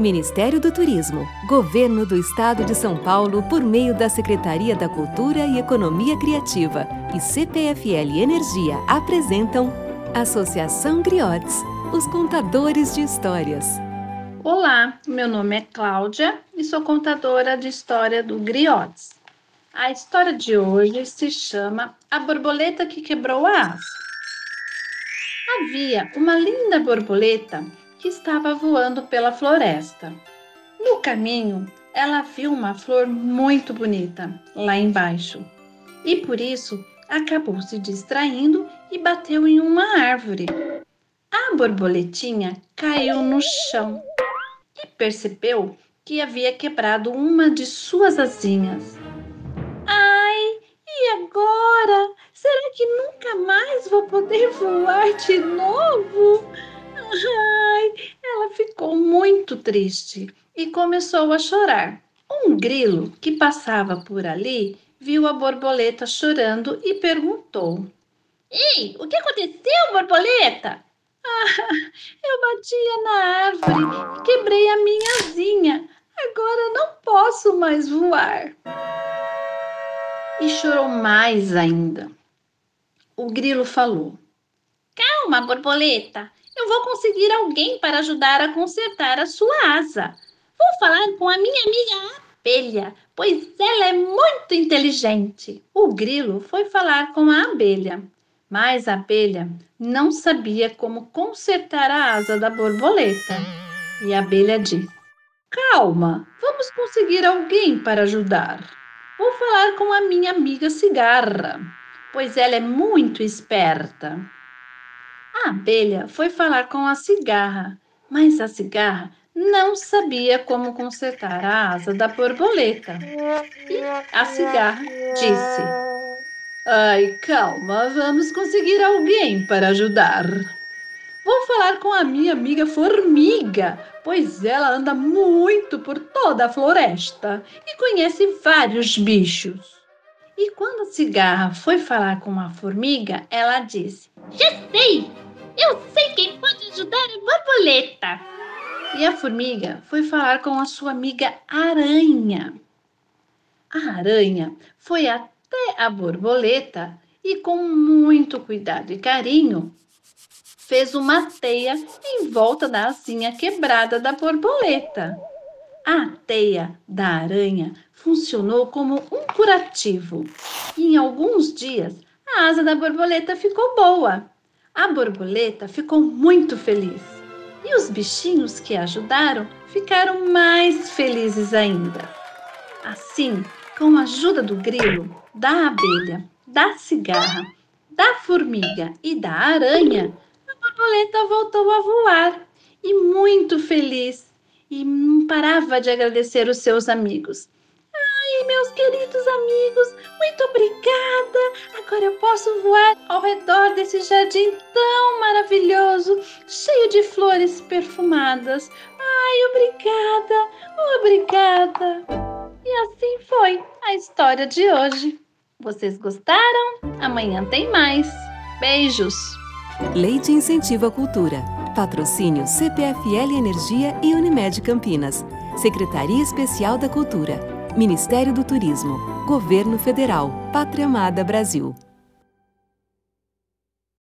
Ministério do Turismo, Governo do Estado de São Paulo, por meio da Secretaria da Cultura e Economia Criativa e CPFL Energia apresentam Associação Griotes, os contadores de histórias. Olá, meu nome é Cláudia e sou contadora de história do Griotes. A história de hoje se chama A Borboleta que Quebrou a Asa. Havia uma linda borboleta que estava voando pela floresta. No caminho, ela viu uma flor muito bonita lá embaixo e por isso acabou se distraindo e bateu em uma árvore. A borboletinha caiu no chão e percebeu que havia quebrado uma de suas asinhas. Ai, e agora? Será que nunca mais vou poder voar de novo? Muito triste e começou a chorar. Um grilo que passava por ali viu a borboleta chorando e perguntou: Ei, o que aconteceu, borboleta? Ah, eu batia na árvore e quebrei a minha asinha. Agora não posso mais voar. E chorou mais ainda. O grilo falou: Calma, borboleta. Eu vou conseguir alguém para ajudar a consertar a sua asa. Vou falar com a minha amiga abelha, pois ela é muito inteligente. O grilo foi falar com a abelha, mas a abelha não sabia como consertar a asa da borboleta. E a abelha disse: Calma, vamos conseguir alguém para ajudar. Vou falar com a minha amiga cigarra, pois ela é muito esperta. A abelha foi falar com a cigarra, mas a cigarra não sabia como consertar a asa da borboleta. E a cigarra disse: Ai, calma, vamos conseguir alguém para ajudar. Vou falar com a minha amiga formiga, pois ela anda muito por toda a floresta e conhece vários bichos. E quando a cigarra foi falar com a formiga, ela disse: Já sei! Eu sei quem pode ajudar a borboleta. E a formiga foi falar com a sua amiga aranha. A aranha foi até a borboleta e, com muito cuidado e carinho, fez uma teia em volta da asinha quebrada da borboleta. A teia da aranha funcionou como um curativo e, em alguns dias, a asa da borboleta ficou boa. A borboleta ficou muito feliz e os bichinhos que ajudaram ficaram mais felizes ainda. Assim, com a ajuda do grilo, da abelha, da cigarra, da formiga e da aranha, a borboleta voltou a voar e muito feliz e não parava de agradecer os seus amigos. Ai, meus queridos amigos, muito obrigada! Agora eu posso voar ao redor desse jardim tão maravilhoso, cheio de flores perfumadas. Ai, obrigada! Obrigada! E assim foi a história de hoje. Vocês gostaram? Amanhã tem mais. Beijos! Leite incentiva a cultura. Patrocínio CPFL Energia e Unimed Campinas. Secretaria Especial da Cultura. Ministério do Turismo, Governo Federal, Pátria Amada Brasil.